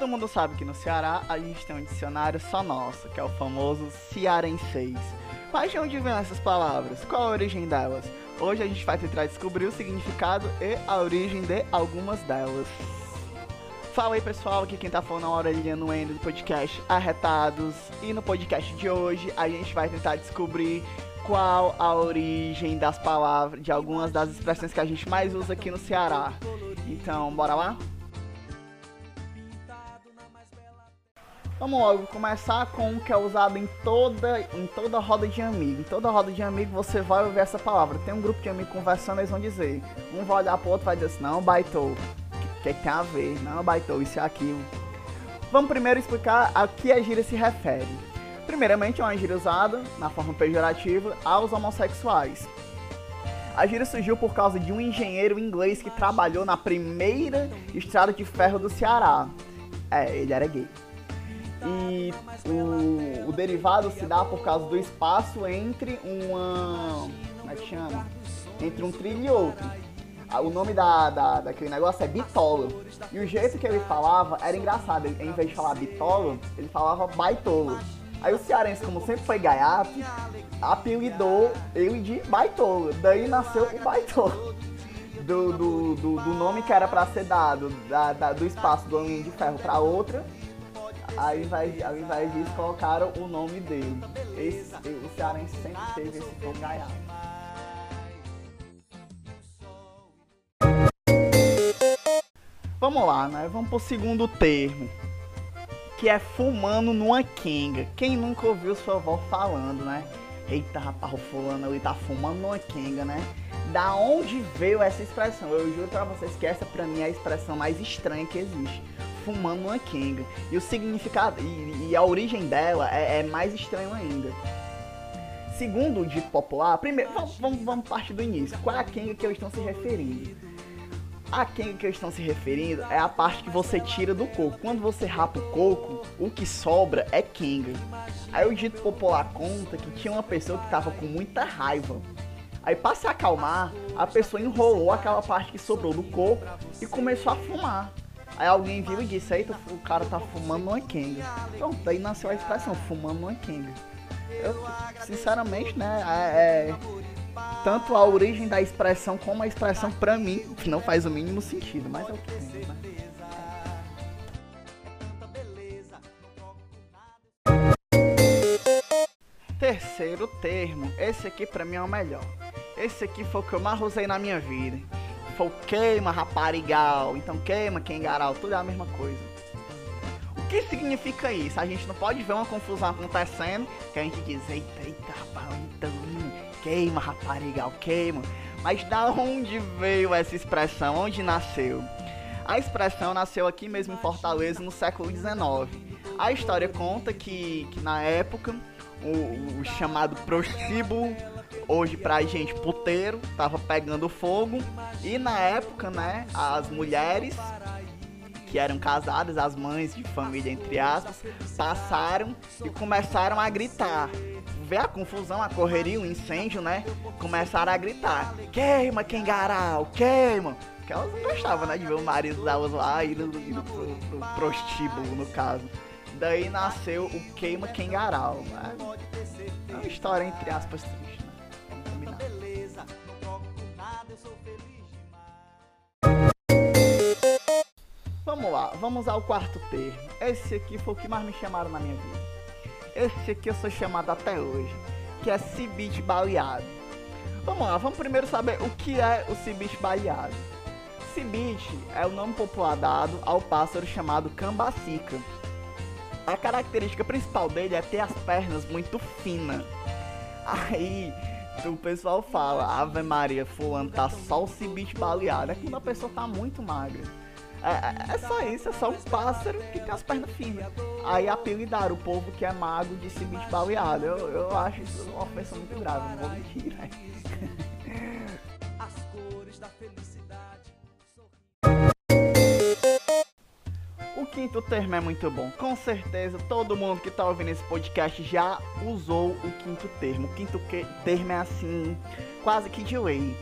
Todo mundo sabe que no Ceará a gente tem um dicionário só nosso, que é o famoso cearenseis. Mas de onde vêm essas palavras? Qual a origem delas? Hoje a gente vai tentar descobrir o significado e a origem de algumas delas. Fala aí pessoal, aqui quem tá falando é a orelhinha no end do podcast Arretados. E no podcast de hoje a gente vai tentar descobrir qual a origem das palavras, de algumas das expressões que a gente mais usa aqui no Ceará. Então, bora lá? Vamos logo começar com o que é usado em toda, em toda roda de amigo. Em toda roda de amigo você vai ouvir essa palavra. Tem um grupo de amigos conversando, eles vão dizer. Um vai olhar pro outro e vai dizer assim, não, baitou. O que, que tem a ver? Não, baitou, isso é aquilo. Vamos primeiro explicar a que a gíria se refere. Primeiramente, é uma gíria usada, na forma pejorativa, aos homossexuais. A gíria surgiu por causa de um engenheiro inglês que trabalhou na primeira estrada de ferro do Ceará. É, ele era gay. E o, o derivado se dá por causa do espaço entre uma. Como é que chama? Entre um trilho e outro. O nome da, da, daquele negócio é bitolo. E o jeito que ele falava era engraçado. Ele, em vez de falar bitolo, ele falava baitolo. Aí o cearense, como sempre foi gaiato, apelidou ele de baitolo. Daí nasceu o baitolo. Do, do, do, do nome que era para ser dado da, da, do espaço do homem de ferro para outra ao invés, ao invés disso, colocaram o nome dele. Esse, o Cearense sempre teve esse tom gaiato. Vamos lá, né? Vamos pro segundo termo. Que é fumando numa quenga. Quem nunca ouviu sua avó falando, né? Eita, rapaz, o fulano ali tá fumando numa quenga, né? Da onde veio essa expressão? Eu juro pra vocês que essa pra mim é a expressão mais estranha que existe fumando uma Kenga. E o significado e, e a origem dela é, é, mais estranho ainda. Segundo o dito popular, primeiro, vamos, vamos, vamos partir do início. Qual é a Kenga que eles estão se referindo? A Kenga que eles estão se referindo é a parte que você tira do coco. Quando você rapa o coco, o que sobra é Kenga. Aí o dito popular conta que tinha uma pessoa que estava com muita raiva. Aí para se acalmar, a pessoa enrolou aquela parte que sobrou do coco e começou a fumar. Aí alguém viu e disse, eita, o cara tá fumando uma Kenga. Pronto, daí nasceu a expressão, fumando uma Kenga. Eu, sinceramente, né, é, é, tanto a origem da expressão como a expressão pra mim não faz o mínimo sentido, mas é o que tem, né? Terceiro termo, esse aqui pra mim é o melhor. Esse aqui foi o que eu mais usei na minha vida for queima raparigal, então queima quengaral, tudo é a mesma coisa. O que significa isso? A gente não pode ver uma confusão acontecendo que a gente diz, eita, eita, rapaz, então, queima raparigal, queima. Mas da onde veio essa expressão? Onde nasceu? A expressão nasceu aqui mesmo em Fortaleza no século XIX. A história conta que, que na época o, o chamado prostíbulo hoje pra gente puteiro, tava pegando fogo. E na época, né, as mulheres que eram casadas, as mães de família, entre aspas, passaram e começaram a gritar. Vê a confusão, a correria, o incêndio, né? Começaram a gritar: queima, Kengarau, queima! Porque elas não gostavam, né, de ver o marido delas lá indo, indo pro, pro prostíbulo, no caso. Daí nasceu o Queima Kengarau. É uma história, entre aspas, triste, né? Vamos lá, vamos ao quarto termo. Esse aqui foi o que mais me chamaram na minha vida. Esse aqui eu sou chamado até hoje, que é cibite baleado. Vamos lá, vamos primeiro saber o que é o cibite baleado. Cibite é o nome popular dado ao pássaro chamado cambacica. A característica principal dele é ter as pernas muito finas. Aí o pessoal fala, Ave Maria, fulano tá só o cibite baleado. É quando a pessoa tá muito magra. É, é, só isso, é só um pássaro que tem as pernas finas. Aí apelidaram o povo que é mago de cibite baleado. Eu, eu acho isso uma ofensa muito grave, não vou mentir, né? As cores da felicidade. Quinto termo é muito bom. Com certeza, todo mundo que está ouvindo esse podcast já usou o quinto termo. O quinto termo é assim, quase que de lei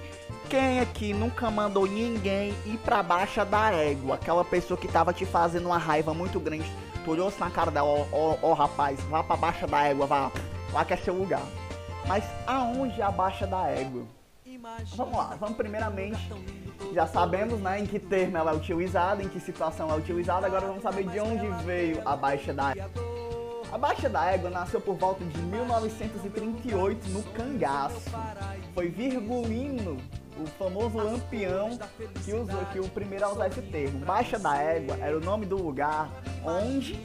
Quem aqui nunca mandou ninguém ir pra baixa da égua? Aquela pessoa que tava te fazendo uma raiva muito grande. Tu olhou-se na cara dela, ó, rapaz, vá pra baixa da égua, vá. Lá que é seu lugar. Mas aonde é a baixa da égua? Vamos lá, vamos primeiramente. Já sabemos né, em que termo ela é utilizada, em que situação é utilizada, agora vamos saber de onde veio a baixa da égua. A Baixa da Égua nasceu por volta de 1938 no Cangaço. Foi Virgulino, o famoso lampião, que, usou, que o primeiro a usar esse termo. Baixa da Égua era o nome do lugar onde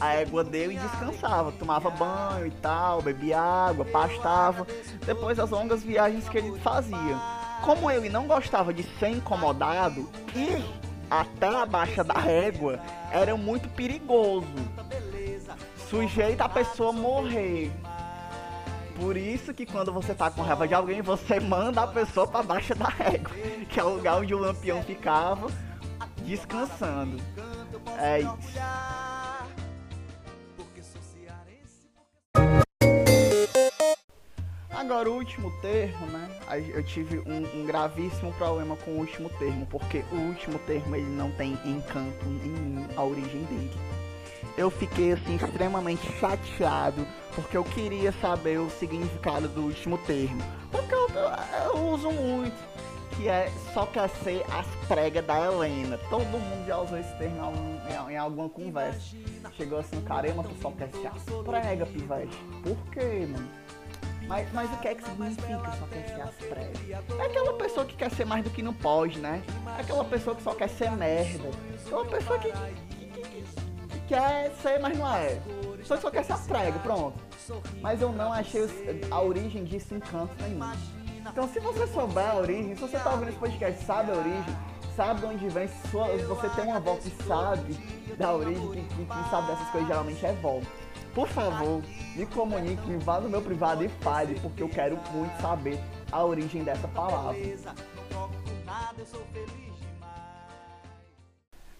a égua dele descansava, tomava banho e tal, bebia água, pastava, depois das longas viagens que ele fazia. Como ele não gostava de ser incomodado, ir até a baixa da égua era muito perigoso sujeita a pessoa morrer. Por isso que quando você tá com raiva de alguém, você manda a pessoa para baixo da régua, que é o lugar onde o lampião ficava descansando. É isso. Agora o último termo, né? Eu tive um, um, gravíssimo problema com o último termo, porque o último termo ele não tem encanto nenhum a origem dele eu fiquei assim extremamente chateado porque eu queria saber o significado do último termo. Porque eu, eu, eu uso muito, que é só quer ser as pregas da Helena. Todo mundo já usou esse termo em, em, em alguma conversa. Chegou assim, caramba, tu só quer ser as pregas, pivete. Por quê, mano? Mas, mas o que é que significa só quer ser as pregas? É aquela pessoa que quer ser mais do que não pode, né? É aquela pessoa que só quer ser merda. É aquela pessoa que, quer ser, mas não é. Só, só quer ser prego, pronto. Mas eu não achei a origem disso encanto nenhum. Então se você souber a origem, se você tá ouvindo esse podcast sabe a origem, sabe de onde vem, se você tem uma avó que sabe da origem, que, que, que sabe dessas coisas, geralmente é vó. Por favor, me comunique, vá no meu privado e fale, porque eu quero muito saber a origem dessa palavra.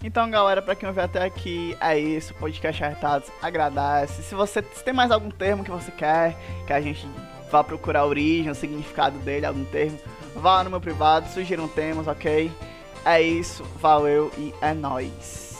Então, galera, para quem ouviu até aqui, é isso. Podcast Arretados agradece. Se você se tem mais algum termo que você quer que a gente vá procurar a origem, o significado dele, algum termo, vá no meu privado, sugiram temas, ok? É isso, valeu e é nóis.